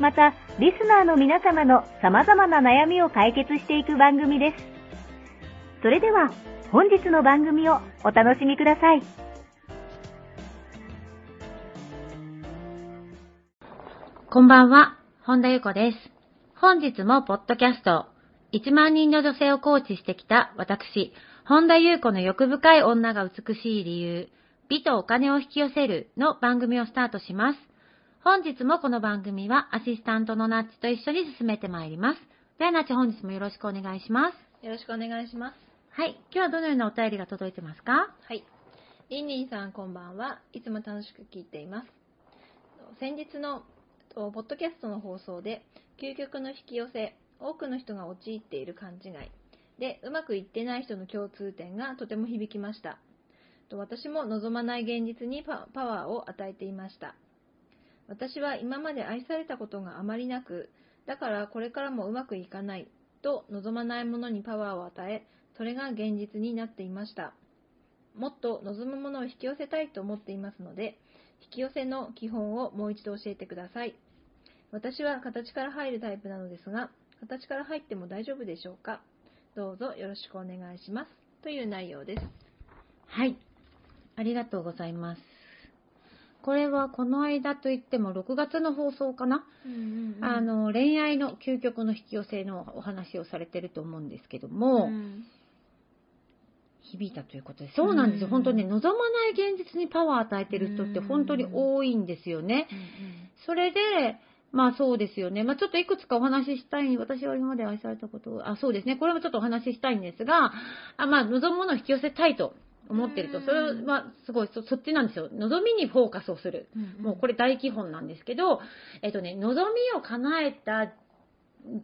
また、リスナーの皆様の様々な悩みを解決していく番組です。それでは、本日の番組をお楽しみください。こんばんは、本田由子です。本日もポッドキャスト、1万人の女性をコーチしてきた私、本田由子の欲深い女が美しい理由、美とお金を引き寄せるの番組をスタートします。本日もこの番組はアシスタントのナッチと一緒に進めてまいります。ではナッチ本日もよろしくお願いします。よろしくお願いします。はい。今日はどのようなお便りが届いてますか？はい。リンリンさんこんばんは。いつも楽しく聞いています。先日のとポッドキャストの放送で、究極の引き寄せ、多くの人が陥っている勘違い、で、うまくいってない人の共通点がとても響きました。と私も望まない現実にパパワーを与えていました。私は今まで愛されたことがあまりなく、だからこれからもうまくいかないと望まないものにパワーを与え、それが現実になっていました。もっと望むものを引き寄せたいと思っていますので、引き寄せの基本をもう一度教えてください。私は形から入るタイプなのですが、形から入っても大丈夫でしょうか？どうぞよろしくお願いします。という内容です。はい。ありがとうございます。これはこの間といっても6月の放送かな、あの恋愛の究極の引き寄せのお話をされてると思うんですけども、うん。響いたということでそうなんですよ、うん。本当にね望まない現実にパワーを与えてる人って本当に多いんですよね。それでまあそうですよね。まあちょっといくつかお話ししたい、私は今まで愛されたこと、あ、そうですね。これもちょっとお話ししたいんですが、あまあ望むものを引き寄せたいと思ってると、うんそれはすごいそ、そっちなんですよ。望みにフォーカスをする。もうこれ大基本なんですけど、えっとね、望みを叶えた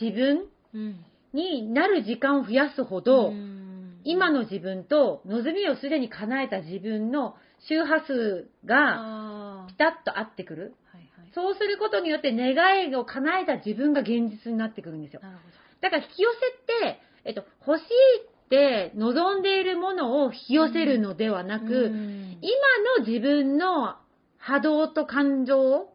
自分うんになる時間を増やすほど、うん今の自分と望みをすでに叶えた自分の周波数があピタッと合ってくる。ーはいはい。そうすることによって願いを叶えた自分が現実になってくるんですよ。だから引き寄せって、えっと、欲しいって望んでいるものを引き寄せるのではなど。く、うん今の自分の波動と感情、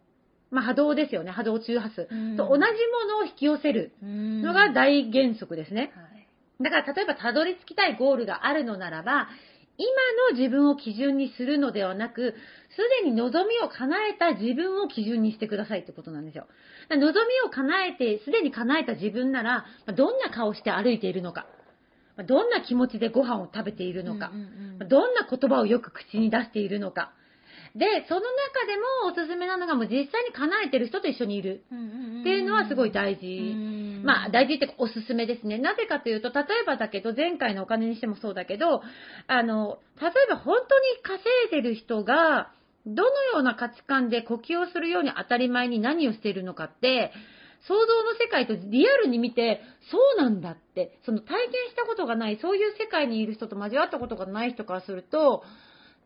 まあ波動ですよね、波動中波数、うんと同じものを引き寄せるのが大原則ですね。はいだから例えばたどり着きたいゴールがあるのならば、今の自分を基準にするのではなく、すでに望みを叶えた自分を基準にしてくださいってことなんですよ。望みを叶えて、すでに叶えた自分なら、まあどんな顔して歩いているのか、まあどんな気持ちでご飯を食べているのか、うんうんまあどんな言葉をよく口に出しているのか。で、その中でもおすすめなのがもう実際に叶えてる人と一緒にいるうんっていうのはすごい大事。まあ、大事っておすすめですね。なぜかというと、例えばだけど、前回のお金にしてもそうだけど、あの、例えば本当に稼いでる人が、どのような価値観で呼吸をするように当たり前に何をしているのかって、想像の世界とリアルに見て、そうなんだって、その体験したことがない、そういう世界にいる人と交わったことがない人からすると、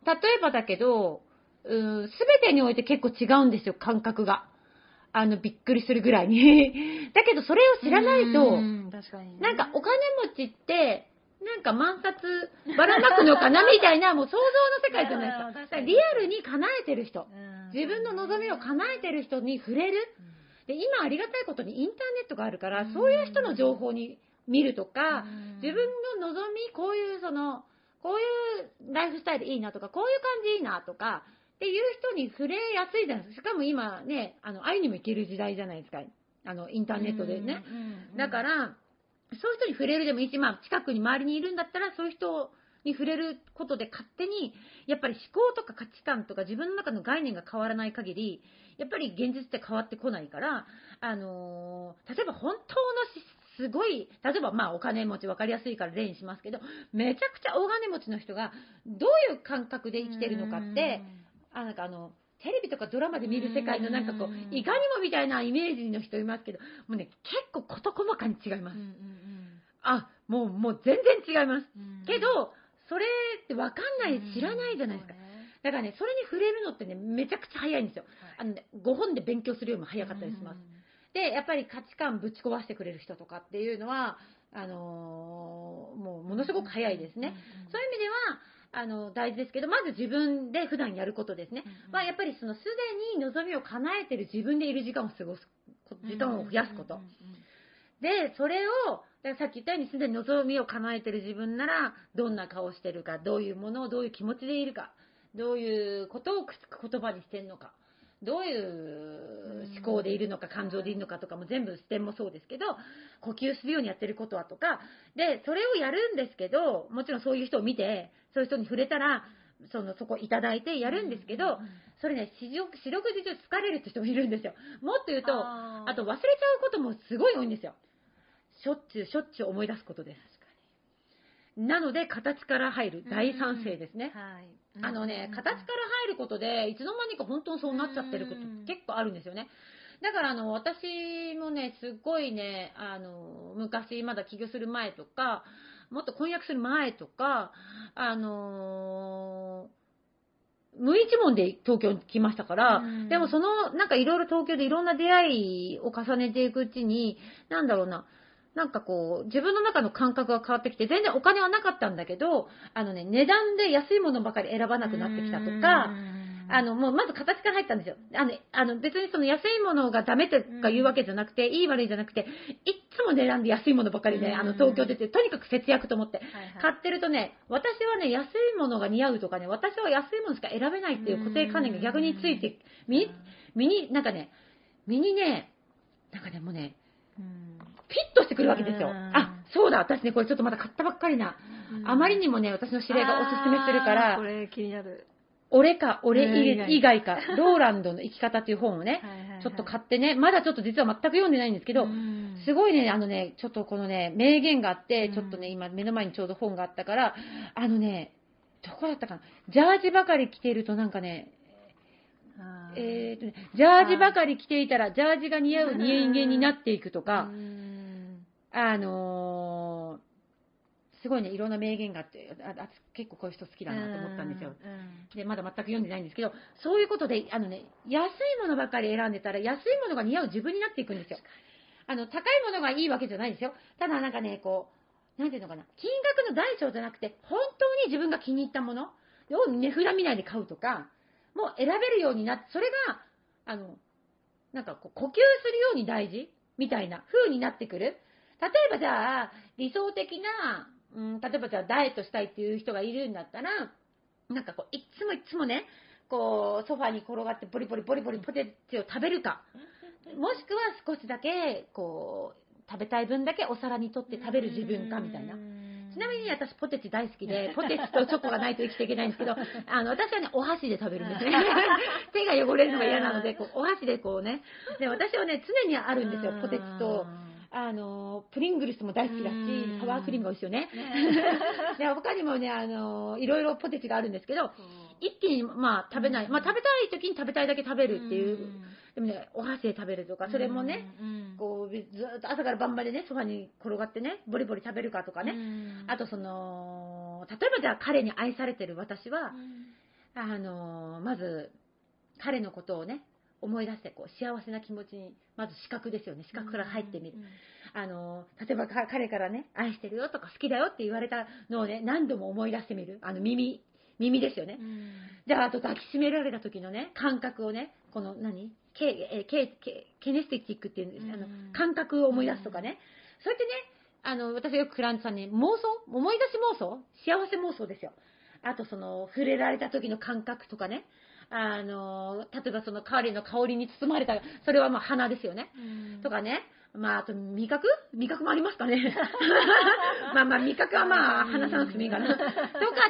例えばだけど、すべてにおいて結構違うんですよ、感覚が。あの、びっくりするぐらいに。だけど、それを知らないと、なんかお金持ちって、なんか満札ばらまくのかなみたいな、もう想像の世界じゃないですか。リアルに叶えてる人。うん自分の望みを叶えてる人に触れる。で、今ありがたいことにインターネットがあるから、うんそういう人の情報に見るとか、うん自分の望み、こういうその、こういうライフスタイルいいなとか、こういう感じいいなとか、っていう人に触れやすいじゃないですか。しかも今ね、あの、会いにも行ける時代じゃないですか。あの、インターネットでね。だから、そういう人に触れるでもいいし、まあ、近くに周りにいるんだったら、そういう人に触れることで勝手に、やっぱり思考とか価値観とか自分の中の概念が変わらない限り、やっぱり現実って変わってこないから、あのー例えば本当のしすごい、例えばまあお金持ち分かりやすいから例にしますけど、めちゃくちゃ大金持ちの人がどういう感覚で生きてるのかって、あ、なんかあの、テレビとかドラマで見る世界のなんかこういかにもみたいなイメージの人いますけど、もうね、結構事細かに違います。あ、もう、もう全然違います。うん。けど、それって分かんない、知らないじゃないですか。だからね、それに触れるのってね、めちゃくちゃ早いんですよ。あのね、5本で勉強するよりも早かったりします。で、やっぱり価値観ぶち壊してくれる人とかっていうのは、あのーもうものすごく早いですね。そういう意味では、あの、大事ですけど、まず自分で普段やることですね。まあ、やっぱりその、すでに望みを叶えてる自分でいる時間を過ごす、時間を増やすこと。で、それを、さっき言ったようにすでに望みを叶えてる自分なら、どんな顔してるか、どういうものをどういう気持ちでいるか、どういうことを言葉にしてるのか、どういう思考でいるのか、感情でいるのかとかも全部視点もそうですけど、呼吸するようにやってることはとか、で、それをやるんですけど、もちろんそういう人を見て、そういう人に触れたら、その、そこいただいてやるんですけど、それね、四六時中疲れるって人もいるんですよ。もっと言うと、ああと忘れちゃうこともすごい多いんですよ。しょっちゅうしょっちゅう思い出すことです。なので、形から入る大賛成ですね。はい。あのね、形から入ることで、いつの間にか本当にそうなっちゃってることうん結構あるんですよね。だから、あの、私もね、すっごいね、あの、昔、まだ起業する前とか、もっと婚約する前とか、あの無一文で東京に来ましたから、うんでもその、なんかいろいろ東京でいろんな出会いを重ねていくうちに、なんだろうな、なんかこう、自分の中の感覚が変わってきて、全然お金はなかったんだけど、あのね、値段で安いものばかり選ばなくなってきたとか、あの、もうまず形から入ったんですよ。あの、あの別にその安いものがダメとか言うわけじゃなくて、いい悪いじゃなくて、いっつも値段で安いものばかりね、うん。あの、東京出て、とにかく節約と思って。買ってるとね、私はね、安いものが似合うとかね、私は安いものしか選べないっていう固定観念が逆について、身に、身に、なんかね、身にね、なんかね、もうね、うんフィットしてくるわけですよ。うん。あ、そうだ、私ね、これちょっとまだ買ったばっかりな。あまりにもね、私の知り合いがおすすめするからこ、れ気になる。俺か、俺以外か、ローランドの生き方っていう本をね、ちょっと買ってね、まだちょっと実は全く読んでないんですけど、すごいね、あのね、ちょっとこのね、名言があって、うん。ちょっとね、今目の前にちょうど本があったから、あのね、どこだったかな、ジャージばかり着ているとなんかね、えーとね、ジャージばかり着ていたら、ジャージが似合う人間になっていくとか、あのーすごいね、いろんな名言があって、ああ結構こういう人好きだなと思ったんですよ。で、まだ全く読んでないんですけど、そういうことで、あのね、安いものばかり選んでたら、安いものが似合う自分になっていくんですよ。あの、高いものがいいわけじゃないんですよ。ただなんかね、こう、なんていうのかな、金額の大小じゃなくて、本当に自分が気に入ったものを値札見ないで買うとか、もう選べるようになって、それが、あの、なんかこう、呼吸するように大事みたいな風になってくる。例えばじゃあ、理想的な、うん、例えばじゃあダイエットしたいっていう人がいるんだったら、なんかこう、いっつもいっつもね、こう、ソファに転がってボリボリボリボリポテチを食べるか、もしくは少しだけ、こう、食べたい分だけお皿に取って食べる自分かみたいな。ちなみに私ポテチ大好きで、ポテチとチョコがないと生きていけないんですけど、あの、私はね、お箸で食べるんですね。手が汚れるのが嫌なので、こうお箸でこうね。で、私はね、常にあるんですよ、ポテチと。あの、プリングルスも大好きだしうん、サワークリームが美味しいよね。で、他にもね、あの、いろいろポテチがあるんですけど、一気に、まあ、食べない。まあ、食べたい時に食べたいだけ食べるっていう。でもね、お箸で食べるとか、それもね、こう、ずーっと朝から晩までね、ソファに転がってね、ボリボリ食べるかとかね。あと、その、例えばじゃあ彼に愛されてる私は、あの、まず、彼のことをね、思い出して、こう、幸せな気持ちに、まず視覚ですよね。視覚から入ってみる。あの、例えばか彼からね、愛してるよとか好きだよって言われたのをね、何度も思い出してみる。あの、耳、耳ですよね。じゃあ、あと抱きしめられた時のね、感覚をね、この何？ケえーケケケネスティックっていう、あのうん感覚を思い出すとかね。そうやってね、あの、私がよくクラントさんに、妄想？思い出し妄想？幸せ妄想ですよ。あと、その、触れられた時の感覚とかね。あの、例えばその彼の香りに包まれた、それはまあ鼻ですよね。とかね。まあ、あと味覚？味覚もありますかね。まあまあ、味覚はまあ、話さなくてもいいかな。とか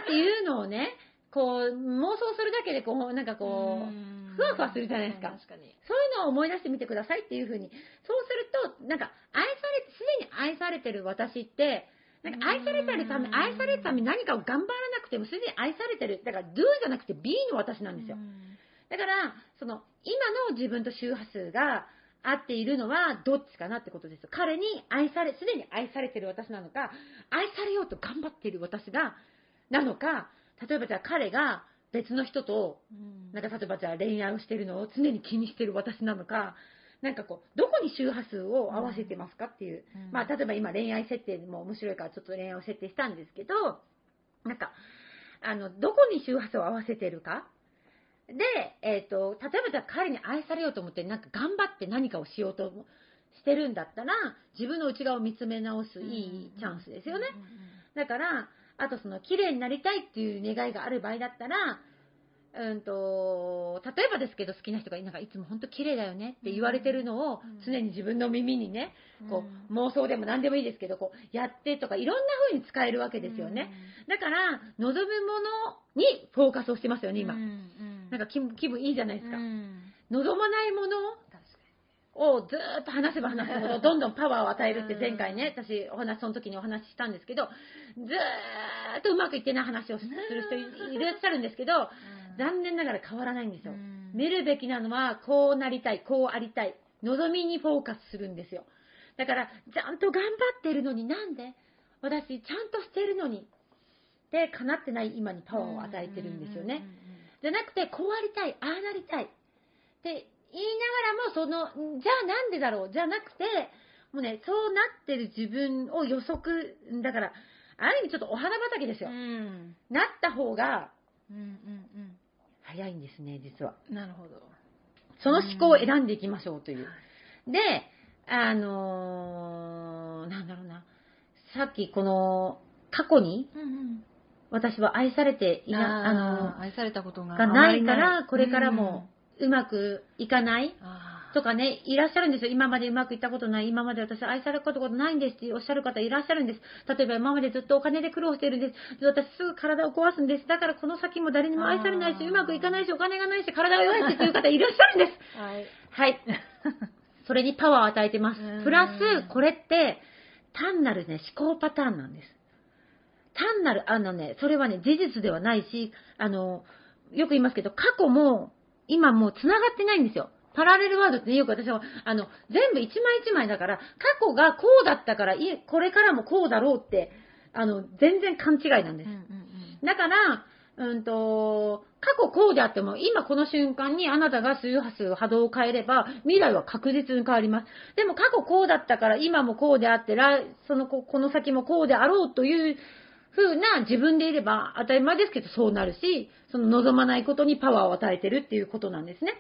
っていうのをね、こう、妄想するだけで、こう、なんかこう、ふわふわするじゃないですか。確かに。そういうのを思い出してみてくださいっていうふうに。そうすると、なんか、愛され、すでに愛されてる私って、なんか愛されてるため、うん愛されるために何かを頑張らなくても、すでに愛されてる。だから、do じゃなくて be の私なんですよ。だから、その、今の自分と周波数が合っているのはどっちかなってことですよ。彼に愛され、すでに愛されてる私なのか、愛されようと頑張っている私が、なのか、例えばじゃあ彼が別の人と、なんか例えばじゃあ恋愛をしてるのを常に気にしてる私なのか、なんかこう、どこに周波数を合わせてますかっていう。うんまあ、例えば今恋愛設定も面白いからちょっと恋愛を設定したんですけど、なんか、あの、どこに周波数を合わせてるか？で、えっ、と、例えばじゃあ彼に愛されようと思って、なんか頑張って何かをしようとしてるんだったら、自分の内側を見つめ直すいいチャンスですよね。だから、あとその、綺麗になりたいっていう願いがある場合だったら、うんと、例えばですけど好きな人がなんかいつも本当綺麗だよねって言われてるのをうん常に自分の耳にね、こう妄想でも何でもいいですけど、こうやってとかいろんな風に使えるわけですよね。。だから、望むものにフォーカスをしてますよね、今。なんか気分気分いいじゃないですか。望まないものをずーっと話せば話すほど、どんどんパワーを与えるって前回ね、私、お話、その時にお話ししたんですけど、ずーっとうまくいってない話をする人い らっしゃるんですけど、残念ながら変わらないんですよ。見るべきなのは、こうなりたい、こうありたい、望みにフォーカスするんですよ。だから、ちゃんと頑張ってるのになんで？私、ちゃんとしてるのに。で、叶ってない今にパワーを与えてるんですよね。。じゃなくて、こうありたい、ああなりたい。って言いながらも、その、じゃあなんでだろう？じゃなくて、もうね、そうなってる自分を予測、だから、ある意味ちょっとお花畑ですよ。なった方が早いんですね、実は。なるほど。その思考を選んでいきましょうという。で、あのーなんだろうな。さっきこの、過去に私は愛されていな、あのあ愛されたことががないから、これからもうまくいかないとかね、いらっしゃるんですよ。今までうまくいったことない、今まで私愛されることないんですっておっしゃる方いらっしゃるんです。例えば今までずっとお金で苦労しているんです。私すぐ体を壊すんです。だからこの先も誰にも愛されないし、うまくいかないし、お金がないし、体が弱いしっていう方いらっしゃるんです。はい。はい。それにパワーを与えてますうん。プラス、これって、単なるね、思考パターンなんです。単なる、あのね、それはね、事実ではないし、あの、よく言いますけど、過去も、今もう繋がってないんですよ。パラレルワードってねよく私は、あの、全部一枚一枚だから、過去がこうだったから、これからもこうだろうって、あの、全然勘違いなんです。だから、うんと、過去こうであっても、今この瞬間にあなたが周波数、波動を変えれば、未来は確実に変わります。でも過去こうだったから、今もこうであって、来そのここの先もこうであろうという風な自分でいれば当たり前ですけどそうなるし、その望まないことにパワーを与えてるっていうことなんですね。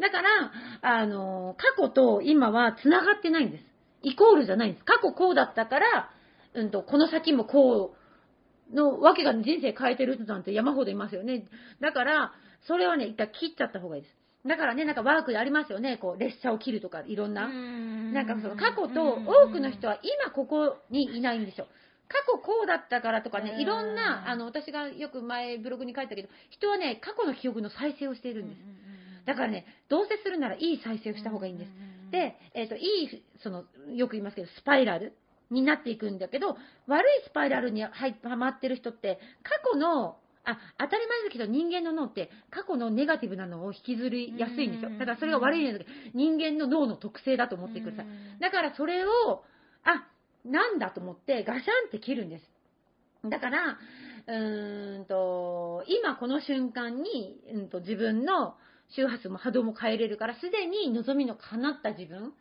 だから、あの、過去と今は繋がってないんです。イコールじゃないんです。過去こうだったから、うんと、この先もこう、のわけが人生変えてる人なんて山ほどいますよね。だから、それはね、一旦切っちゃった方がいいです。だからね、なんかワークでありますよね。こう、列車を切るとか、いろんな。なんかその過去と多くの人は今ここにいないんですよ。過去こうだったからとかね、いろんな、あの、私がよく前ブログに書いたけど、人はね、過去の記憶の再生をしているんです。だからね、どうせするならいい再生をした方がいいんです。で、えっ、と、いい、その、よく言いますけど、スパイラルになっていくんだけど、悪いスパイラルにはまってる人って、過去の、あ、当たり前ですけど人間の脳って過去のネガティブなのを引きずりやすいんですよ。だからそれが悪いんですけど、人間の脳の特性だと思ってください。だからそれを、あ、なんだと思ってガシャンって切るんです。だから、うーんと、今この瞬間に、うんと自分の周波数も波動も変えれるから、すでに望みの叶った自分を、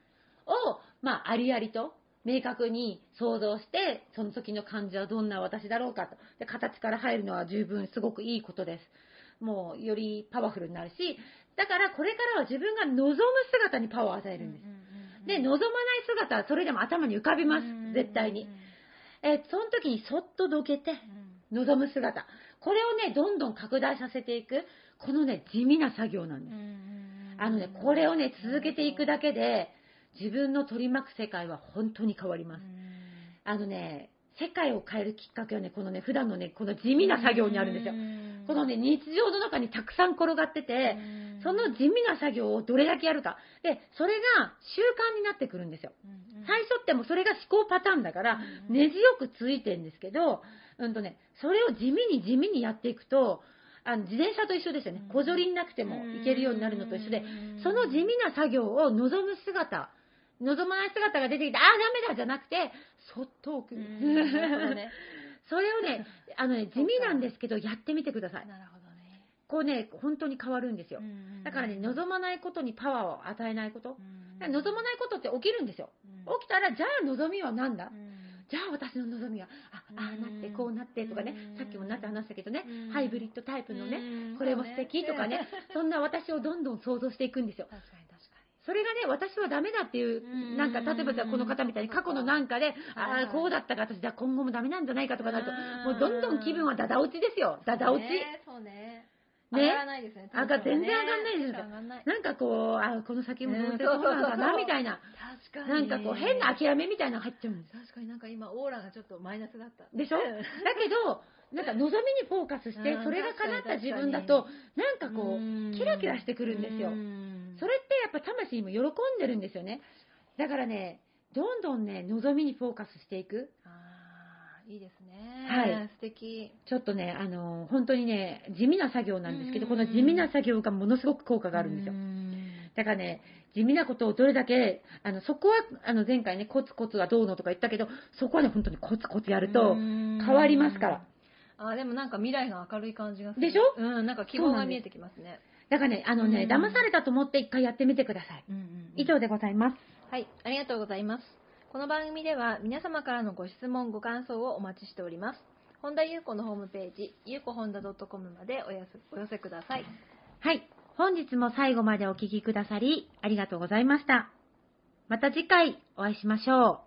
まあ、ありありと、明確に想像して、その時の感じはどんな私だろうかと。で、形から入るのは十分すごくいいことです。もう、よりパワフルになるし、だからこれからは自分が望む姿にパワーを与えるんです。で、望まない姿はそれでも頭に浮かびます。絶対に。。えーその時にそっとどけて、望む姿。これをね、どんどん拡大させていく、このね、地味な作業なんです。あのね、これをね、続けていくだけで、自分の取り巻く世界は本当に変わります。あのね、世界を変えるきっかけはね、このね、普段のね、この地味な作業にあるんですよ。このね、日常の中にたくさん転がってて、その地味な作業をどれだけやるか。で、それが習慣になってくるんですよ。最初ってもそれが思考パターンだから、根強くついてんですけど、うんとね、それを地味に地味にやっていくと、あの自転車と一緒ですよね。小ぞりになくても行けるようになるのと一緒で、その地味な作業を望む姿、望まない姿が出てきて、ああ、ダメだじゃなくて、そっと置く。ね、それをね、あのね、地味なんですけど、やってみてください。なるほ。こうね、本当に変わるんですよ。だからね、望まないことにパワーを与えないこと。望まないことって起きるんですよ。起きたら、じゃあ望みは何だ？じゃあ私の望みは、あ、ああなって、こうなってとかね、さっきもなって話したけどね、ハイブリッドタイプのね、これも素敵とかね、そんな私をどんどん想像していくんですよ。確かに確かに。それがね、私はダメだっていう、なんか、例えばこの方みたいに過去のなんかで、ああ、こうだったから私じゃあ今後もダメなんじゃないかとかなると、もうどんどん気分はダダ落ちですよ。ダダ落ち。そうね。ね。上がらないですね。あが全然上がんないですよ。なんかこう、あこの先もどうせそうなのかな、みたいな。確かに。なんかこう、変な諦めみたいなの入っちゃうんです。確かになんか今、オーラがちょっとマイナスだった。でしょ？だけど、なんか望みにフォーカスして、それが叶った自分だと、なんかこう、キラキラしてくるんですよ。それってやっぱ魂も喜んでるんですよね。だからね、どんどんね、望みにフォーカスしていく。いいですね。はい。素敵。ちょっとね、あの、本当にね、地味な作業なんですけど、この地味な作業がものすごく効果があるんですよ。だからね、地味なことをどれだけ、あの、そこは、あの、前回ね、コツコツはどうのとか言ったけど、そこはね、本当にコツコツやると変わりますから。あ、でもなんか未来が明るい感じがする。でしょ？うん、なんか希望が見えてきますね。だからね、あのね、騙されたと思って一回やってみてください。以上でございます。はい、ありがとうございます。この番組では皆様からのご質問、ご感想をお待ちしております。本田優子のホームページ、ゆうこ本田 .com までおやすお寄せください。はい。本日も最後までお聞きくださり、ありがとうございました。また次回お会いしましょう。